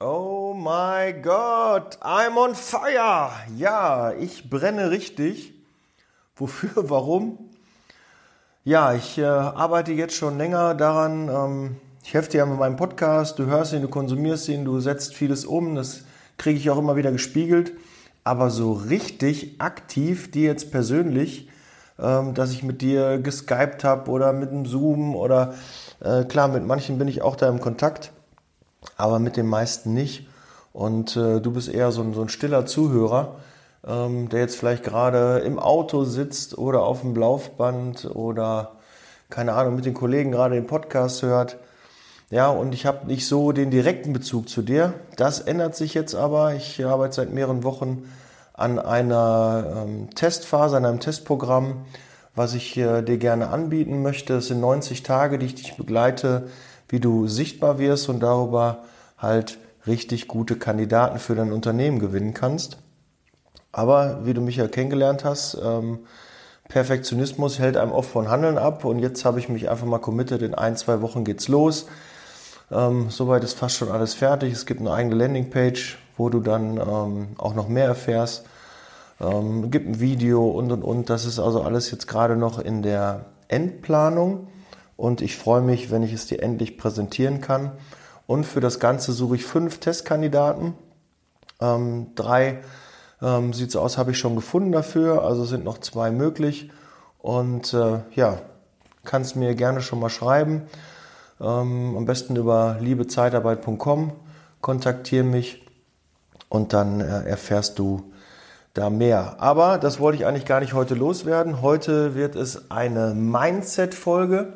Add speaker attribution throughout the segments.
Speaker 1: Oh my God, I'm on fire. Ja, ich brenne richtig. Wofür, warum? Ja, ich äh, arbeite jetzt schon länger daran. Ähm, ich helfe dir ja mit meinem Podcast. Du hörst ihn, du konsumierst ihn, du setzt vieles um. Das kriege ich auch immer wieder gespiegelt. Aber so richtig aktiv, dir jetzt persönlich, ähm, dass ich mit dir geskypt habe oder mit einem Zoom oder äh, klar, mit manchen bin ich auch da im Kontakt aber mit den meisten nicht. Und äh, du bist eher so ein, so ein stiller Zuhörer, ähm, der jetzt vielleicht gerade im Auto sitzt oder auf dem Laufband oder keine Ahnung, mit den Kollegen gerade den Podcast hört. Ja, und ich habe nicht so den direkten Bezug zu dir. Das ändert sich jetzt aber. Ich arbeite seit mehreren Wochen an einer ähm, Testphase, an einem Testprogramm, was ich äh, dir gerne anbieten möchte. Es sind 90 Tage, die ich dich begleite wie du sichtbar wirst und darüber halt richtig gute Kandidaten für dein Unternehmen gewinnen kannst. Aber wie du mich ja kennengelernt hast, ähm, Perfektionismus hält einem oft von Handeln ab und jetzt habe ich mich einfach mal committed, in ein, zwei Wochen geht's los. Ähm, soweit ist fast schon alles fertig. Es gibt eine eigene Landingpage, wo du dann ähm, auch noch mehr erfährst. Ähm, gibt ein Video und und und. Das ist also alles jetzt gerade noch in der Endplanung und ich freue mich, wenn ich es dir endlich präsentieren kann. Und für das Ganze suche ich fünf Testkandidaten. Ähm, drei ähm, sieht so aus, habe ich schon gefunden dafür, also sind noch zwei möglich. Und äh, ja, kannst mir gerne schon mal schreiben. Ähm, am besten über liebezeitarbeit.com. Kontaktiere mich und dann äh, erfährst du da mehr. Aber das wollte ich eigentlich gar nicht heute loswerden. Heute wird es eine Mindset-Folge.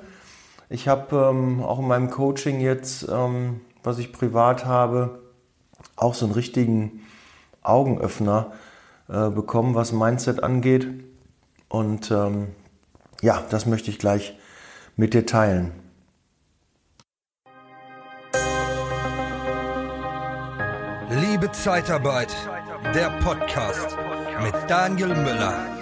Speaker 1: Ich habe ähm, auch in meinem Coaching jetzt, ähm, was ich privat habe, auch so einen richtigen Augenöffner äh, bekommen, was Mindset angeht. Und ähm, ja, das möchte ich gleich mit dir teilen.
Speaker 2: Liebe Zeitarbeit, der Podcast mit Daniel Müller.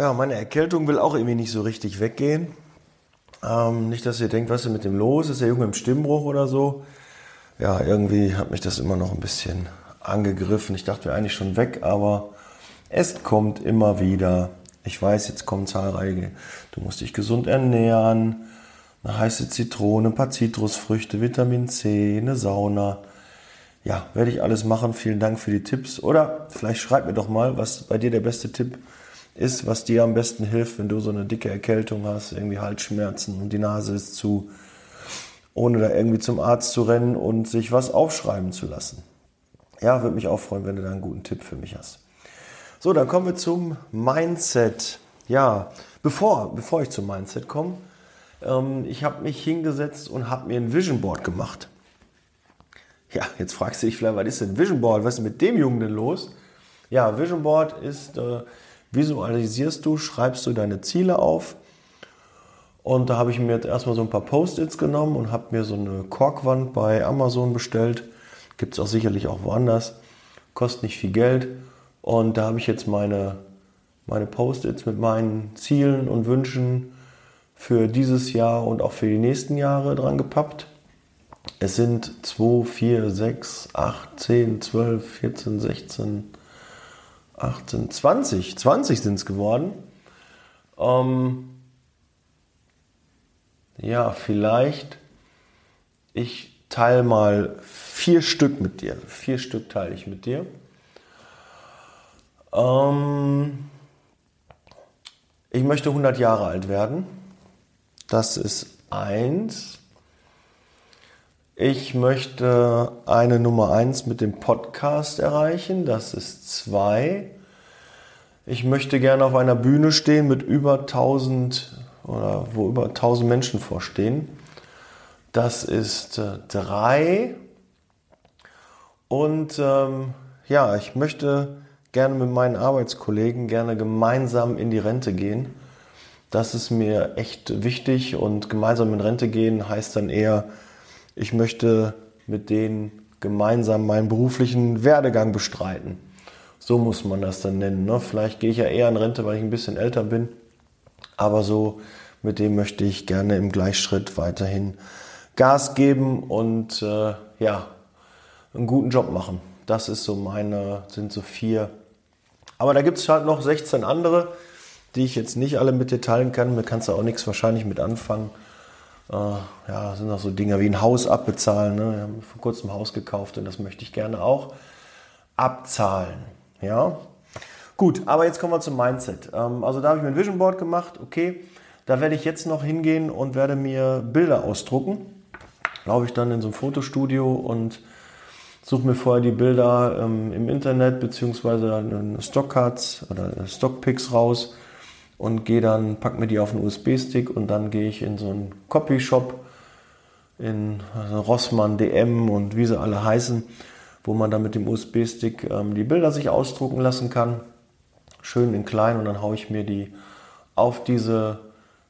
Speaker 1: Ja, meine Erkältung will auch irgendwie nicht so richtig weggehen. Ähm, nicht, dass ihr denkt, was ist mit dem los? Ist der Junge im Stimmbruch oder so? Ja, irgendwie hat mich das immer noch ein bisschen angegriffen. Ich dachte, wir eigentlich schon weg, aber es kommt immer wieder. Ich weiß, jetzt kommen zahlreiche. Du musst dich gesund ernähren. Eine heiße Zitrone, ein paar Zitrusfrüchte, Vitamin C, eine Sauna. Ja, werde ich alles machen. Vielen Dank für die Tipps. Oder vielleicht schreib mir doch mal, was bei dir der beste Tipp ist ist, was dir am besten hilft, wenn du so eine dicke Erkältung hast, irgendwie Halsschmerzen und die Nase ist zu, ohne da irgendwie zum Arzt zu rennen und sich was aufschreiben zu lassen. Ja, würde mich auch freuen, wenn du da einen guten Tipp für mich hast. So, dann kommen wir zum Mindset. Ja, bevor, bevor ich zum Mindset komme, ähm, ich habe mich hingesetzt und habe mir ein Vision Board gemacht. Ja, jetzt fragst du dich vielleicht, was ist denn Vision Board? Was ist mit dem Jungen denn los? Ja, Vision Board ist äh, visualisierst du, schreibst du deine Ziele auf. Und da habe ich mir jetzt erstmal so ein paar Post-its genommen und habe mir so eine Korkwand bei Amazon bestellt. Gibt es auch sicherlich auch woanders. Kostet nicht viel Geld. Und da habe ich jetzt meine, meine Post-its mit meinen Zielen und Wünschen für dieses Jahr und auch für die nächsten Jahre dran gepappt. Es sind 2, 4, 6, 8, 10, 12, 14, 16, 18, 20, 20 sind es geworden. Ähm, ja, vielleicht ich teile mal vier Stück mit dir. Vier Stück teile ich mit dir. Ähm, ich möchte 100 Jahre alt werden. Das ist eins. Ich möchte eine Nummer eins mit dem Podcast erreichen. Das ist zwei. Ich möchte gerne auf einer Bühne stehen mit über 1000 oder wo über 1000 Menschen vorstehen. Das ist äh, drei. Und ähm, ja, ich möchte gerne mit meinen Arbeitskollegen gerne gemeinsam in die Rente gehen. Das ist mir echt wichtig und gemeinsam in Rente gehen heißt dann eher, ich möchte mit denen gemeinsam meinen beruflichen Werdegang bestreiten. So muss man das dann nennen. Ne? Vielleicht gehe ich ja eher in Rente, weil ich ein bisschen älter bin. Aber so mit dem möchte ich gerne im Gleichschritt weiterhin Gas geben und äh, ja, einen guten Job machen. Das ist so meine, sind so vier. Aber da gibt es halt noch 16 andere, die ich jetzt nicht alle mit dir teilen kann. Mir kannst du auch nichts wahrscheinlich mit anfangen. Äh, ja, sind auch so Dinge wie ein Haus abbezahlen. Ne? Wir haben vor kurzem ein Haus gekauft und das möchte ich gerne auch abzahlen. Ja, gut, aber jetzt kommen wir zum Mindset. Ähm, also da habe ich mir ein Vision Board gemacht. Okay, da werde ich jetzt noch hingehen und werde mir Bilder ausdrucken. Glaube ich dann in so einem Fotostudio und suche mir vorher die Bilder ähm, im Internet beziehungsweise Stockcards oder Stockpics raus und gehe dann, pack mir die auf einen USB-Stick und dann gehe ich in so einen Copyshop in Rossmann, DM und wie sie alle heißen, wo man dann mit dem USB-Stick ähm, die Bilder sich ausdrucken lassen kann. Schön in klein und dann haue ich mir die auf diese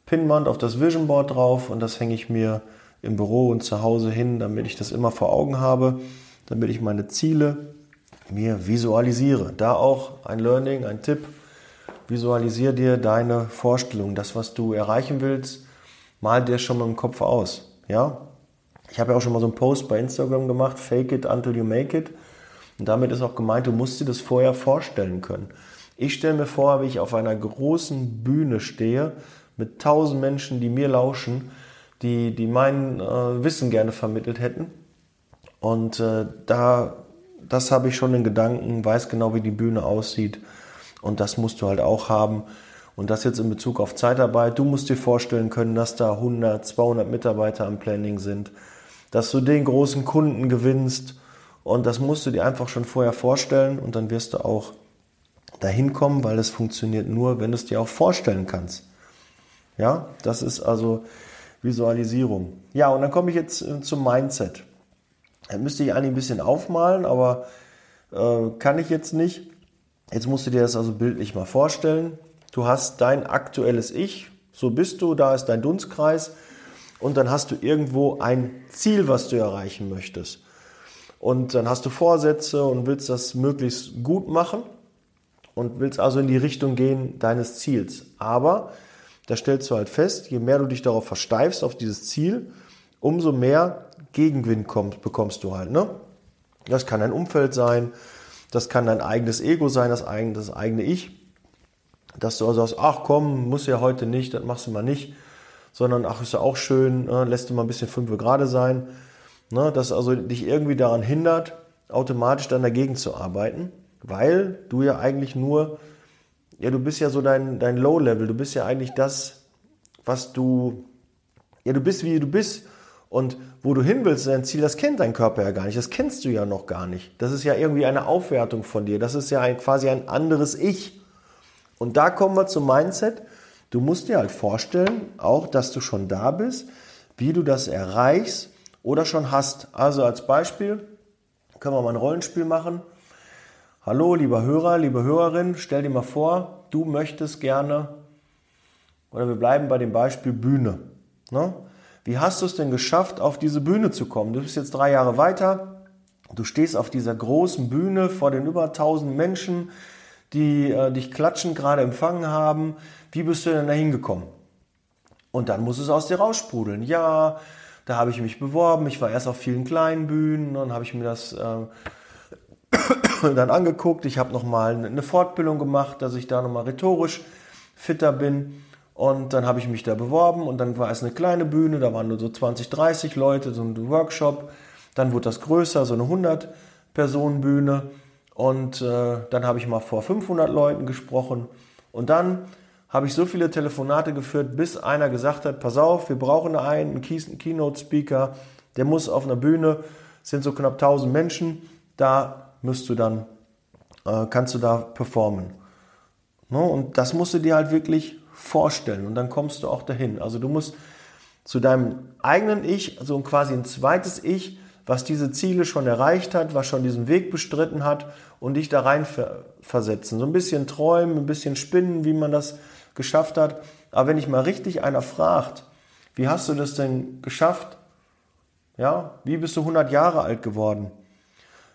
Speaker 1: Pinwand, auf das Vision Board drauf und das hänge ich mir im Büro und zu Hause hin, damit ich das immer vor Augen habe, damit ich meine Ziele mir visualisiere. Da auch ein Learning, ein Tipp Visualisier dir deine Vorstellung, das, was du erreichen willst, mal dir schon mal im Kopf aus. Ja? Ich habe ja auch schon mal so einen Post bei Instagram gemacht, fake it until you make it. Und damit ist auch gemeint, du musst dir das vorher vorstellen können. Ich stelle mir vor, wie ich auf einer großen Bühne stehe mit tausend Menschen, die mir lauschen, die, die mein äh, Wissen gerne vermittelt hätten. Und äh, da, das habe ich schon in Gedanken, weiß genau, wie die Bühne aussieht und das musst du halt auch haben. Und das jetzt in Bezug auf Zeitarbeit. Du musst dir vorstellen können, dass da 100, 200 Mitarbeiter am Planning sind, dass du den großen Kunden gewinnst. Und das musst du dir einfach schon vorher vorstellen und dann wirst du auch dahin kommen, weil es funktioniert nur, wenn du es dir auch vorstellen kannst. Ja, das ist also Visualisierung. Ja, und dann komme ich jetzt äh, zum Mindset. Da müsste ich eigentlich ein bisschen aufmalen, aber äh, kann ich jetzt nicht. Jetzt musst du dir das also bildlich mal vorstellen. Du hast dein aktuelles Ich, so bist du, da ist dein Dunstkreis und dann hast du irgendwo ein Ziel, was du erreichen möchtest. Und dann hast du Vorsätze und willst das möglichst gut machen und willst also in die Richtung gehen deines Ziels. Aber da stellst du halt fest, je mehr du dich darauf versteifst, auf dieses Ziel, umso mehr Gegenwind kommst, bekommst du halt. Ne? Das kann ein Umfeld sein, das kann dein eigenes Ego sein, das eigene, das eigene Ich. Dass du also sagst, ach komm, muss ja heute nicht, das machst du mal nicht. Sondern, ach, ist ja auch schön, ne, lässt du mal ein bisschen fünf gerade sein. Ne, das also dich irgendwie daran hindert, automatisch dann dagegen zu arbeiten. Weil du ja eigentlich nur, ja, du bist ja so dein, dein Low-Level, du bist ja eigentlich das, was du, ja, du bist wie du bist und wo du hin willst, dein Ziel, das kennt dein Körper ja gar nicht. Das kennst du ja noch gar nicht. Das ist ja irgendwie eine Aufwertung von dir. Das ist ja ein, quasi ein anderes Ich. Und da kommen wir zum Mindset. Du musst dir halt vorstellen, auch, dass du schon da bist, wie du das erreichst oder schon hast. Also als Beispiel können wir mal ein Rollenspiel machen. Hallo, lieber Hörer, liebe Hörerin, stell dir mal vor, du möchtest gerne, oder wir bleiben bei dem Beispiel Bühne. Ne? Wie hast du es denn geschafft, auf diese Bühne zu kommen? Du bist jetzt drei Jahre weiter, du stehst auf dieser großen Bühne vor den über 1000 Menschen, die äh, dich klatschen gerade empfangen haben. Wie bist du denn da hingekommen? Und dann muss es aus dir raussprudeln. Ja, da habe ich mich beworben. Ich war erst auf vielen kleinen Bühnen, dann habe ich mir das äh, dann angeguckt. Ich habe nochmal eine Fortbildung gemacht, dass ich da nochmal rhetorisch fitter bin. Und dann habe ich mich da beworben und dann war es eine kleine Bühne, da waren nur so 20, 30 Leute, so ein Workshop. Dann wurde das größer, so eine 100-Personen-Bühne. Und äh, dann habe ich mal vor 500 Leuten gesprochen. Und dann habe ich so viele Telefonate geführt, bis einer gesagt hat, pass auf, wir brauchen einen, einen Keynote-Speaker, der muss auf einer Bühne, sind so knapp 1000 Menschen, da musst du dann, äh, kannst du da performen. No, ne? und das musst du dir halt wirklich vorstellen und dann kommst du auch dahin. Also du musst zu deinem eigenen Ich, also quasi ein zweites Ich, was diese Ziele schon erreicht hat, was schon diesen Weg bestritten hat und dich da rein versetzen. So ein bisschen träumen, ein bisschen spinnen, wie man das geschafft hat. Aber wenn dich mal richtig einer fragt, wie hast du das denn geschafft? Ja, wie bist du 100 Jahre alt geworden?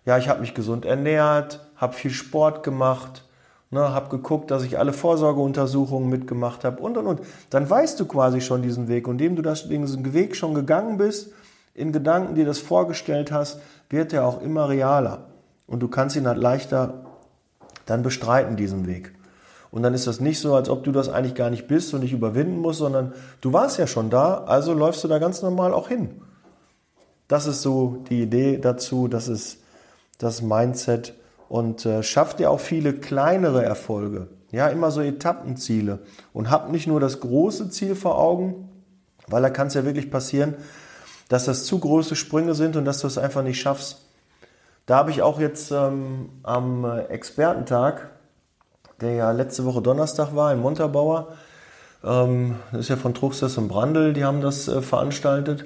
Speaker 1: ja, ich habe mich gesund ernährt, habe viel Sport gemacht, ne, habe geguckt, dass ich alle Vorsorgeuntersuchungen mitgemacht habe und und und. Dann weißt du quasi schon diesen Weg. Und indem du das, diesen Weg schon gegangen bist, in Gedanken dir das vorgestellt hast, wird er auch immer realer. Und du kannst ihn halt leichter dann bestreiten, diesen Weg. Und dann ist das nicht so, als ob du das eigentlich gar nicht bist und dich überwinden musst, sondern du warst ja schon da, also läufst du da ganz normal auch hin. Das ist so die Idee dazu, das ist das Mindset und äh, schafft dir auch viele kleinere Erfolge. Ja, immer so Etappenziele und hab nicht nur das große Ziel vor Augen, weil da kann es ja wirklich passieren, dass das zu große Sprünge sind und dass du es einfach nicht schaffst. Da habe ich auch jetzt ähm, am Expertentag, der ja letzte Woche Donnerstag war in Montabaur, ähm, das ist ja von Truxtes und Brandl, die haben das äh, veranstaltet.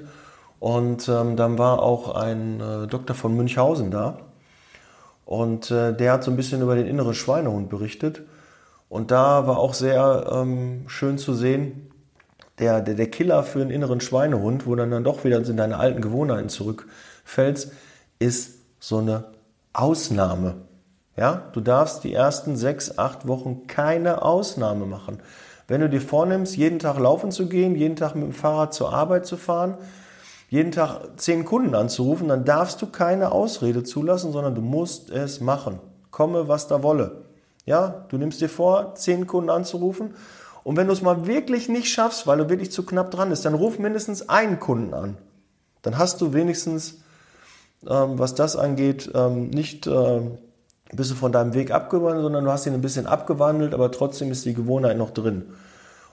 Speaker 1: Und ähm, dann war auch ein äh, Doktor von Münchhausen da. Und äh, der hat so ein bisschen über den inneren Schweinehund berichtet. Und da war auch sehr ähm, schön zu sehen, der, der, der Killer für den inneren Schweinehund, wo dann, dann doch wieder in deine alten Gewohnheiten zurückfällst, ist so eine Ausnahme. Ja, du darfst die ersten sechs, acht Wochen keine Ausnahme machen. Wenn du dir vornimmst, jeden Tag laufen zu gehen, jeden Tag mit dem Fahrrad zur Arbeit zu fahren, jeden Tag zehn Kunden anzurufen, dann darfst du keine Ausrede zulassen, sondern du musst es machen. Komme, was da wolle. Ja, du nimmst dir vor, zehn Kunden anzurufen. Und wenn du es mal wirklich nicht schaffst, weil du wirklich zu knapp dran bist, dann ruf mindestens einen Kunden an. Dann hast du wenigstens ähm, was das angeht, ähm, nicht äh, bist du von deinem Weg abgewandelt, sondern du hast ihn ein bisschen abgewandelt, aber trotzdem ist die Gewohnheit noch drin.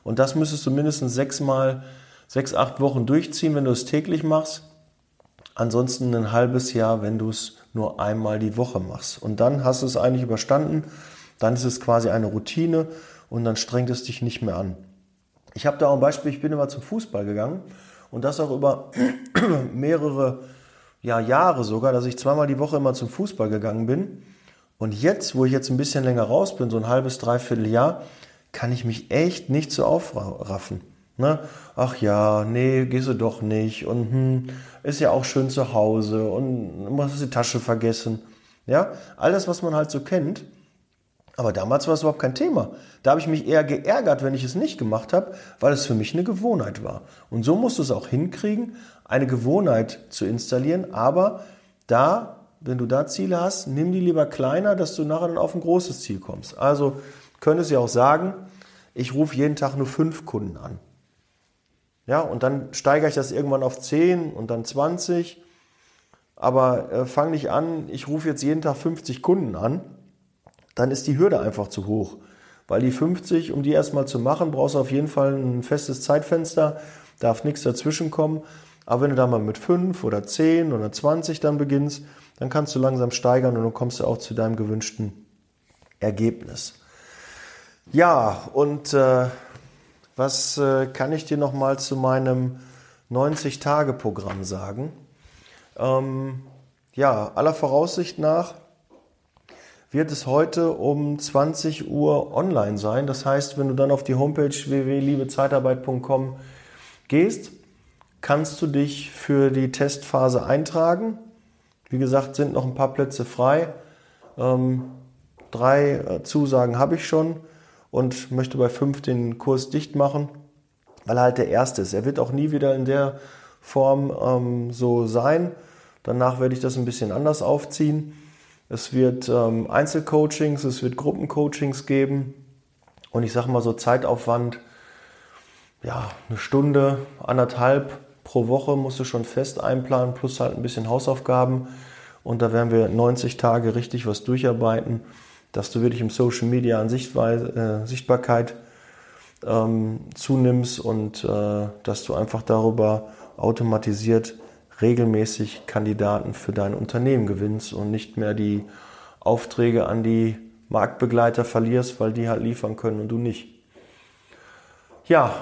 Speaker 1: Und das müsstest du mindestens sechsmal, sechs, acht Wochen durchziehen, wenn du es täglich machst. Ansonsten ein halbes Jahr, wenn du es nur einmal die Woche machst. Und dann hast du es eigentlich überstanden. Dann ist es quasi eine Routine und dann strengt es dich nicht mehr an. Ich habe da auch ein Beispiel, ich bin immer zum Fußball gegangen und das auch über mehrere ja, Jahre sogar, dass ich zweimal die Woche immer zum Fußball gegangen bin. Und jetzt, wo ich jetzt ein bisschen länger raus bin, so ein halbes, dreiviertel Jahr, kann ich mich echt nicht so aufraffen. Ne? Ach ja, nee, gehst du doch nicht. Und hm, ist ja auch schön zu Hause und du musst die Tasche vergessen. Ja, alles, was man halt so kennt. Aber damals war es überhaupt kein Thema. Da habe ich mich eher geärgert, wenn ich es nicht gemacht habe, weil es für mich eine Gewohnheit war. Und so musst du es auch hinkriegen, eine Gewohnheit zu installieren. Aber da, wenn du da Ziele hast, nimm die lieber kleiner, dass du nachher dann auf ein großes Ziel kommst. Also könntest du ja auch sagen, ich rufe jeden Tag nur fünf Kunden an. Ja, und dann steigere ich das irgendwann auf 10 und dann 20. Aber äh, fang nicht an, ich rufe jetzt jeden Tag 50 Kunden an dann ist die Hürde einfach zu hoch. Weil die 50, um die erstmal zu machen, brauchst du auf jeden Fall ein festes Zeitfenster, darf nichts dazwischen kommen. Aber wenn du da mal mit 5 oder 10 oder 20 dann beginnst, dann kannst du langsam steigern und dann kommst du auch zu deinem gewünschten Ergebnis. Ja, und äh, was äh, kann ich dir nochmal zu meinem 90-Tage-Programm sagen? Ähm, ja, aller Voraussicht nach wird es heute um 20 Uhr online sein. Das heißt, wenn du dann auf die Homepage www.liebezeitarbeit.com gehst, kannst du dich für die Testphase eintragen. Wie gesagt, sind noch ein paar Plätze frei. Ähm, drei äh, Zusagen habe ich schon und möchte bei fünf den Kurs dicht machen, weil er halt der erste ist. Er wird auch nie wieder in der Form ähm, so sein. Danach werde ich das ein bisschen anders aufziehen. Es wird ähm, Einzelcoachings, es wird Gruppencoachings geben. Und ich sage mal so Zeitaufwand, ja, eine Stunde, anderthalb pro Woche musst du schon fest einplanen, plus halt ein bisschen Hausaufgaben. Und da werden wir 90 Tage richtig was durcharbeiten, dass du wirklich im Social Media an Sichtweise, äh, Sichtbarkeit ähm, zunimmst und äh, dass du einfach darüber automatisiert regelmäßig Kandidaten für dein Unternehmen gewinnst und nicht mehr die Aufträge an die Marktbegleiter verlierst, weil die halt liefern können und du nicht. Ja,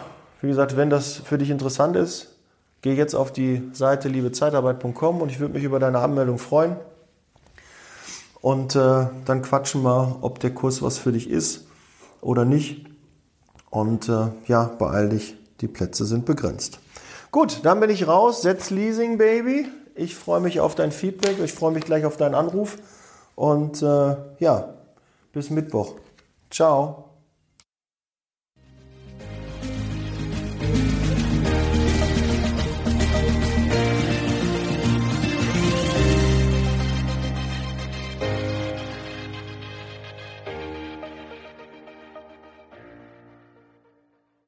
Speaker 1: wie gesagt, wenn das für dich interessant ist, geh jetzt auf die Seite liebezeitarbeit.com und ich würde mich über deine Anmeldung freuen. Und äh, dann quatschen wir, ob der Kurs was für dich ist oder nicht. Und äh, ja, beeil dich, die Plätze sind begrenzt. Gut, dann bin ich raus. Setz Leasing, Baby. Ich freue mich auf dein Feedback. Ich freue mich gleich auf deinen Anruf. Und äh, ja, bis Mittwoch. Ciao.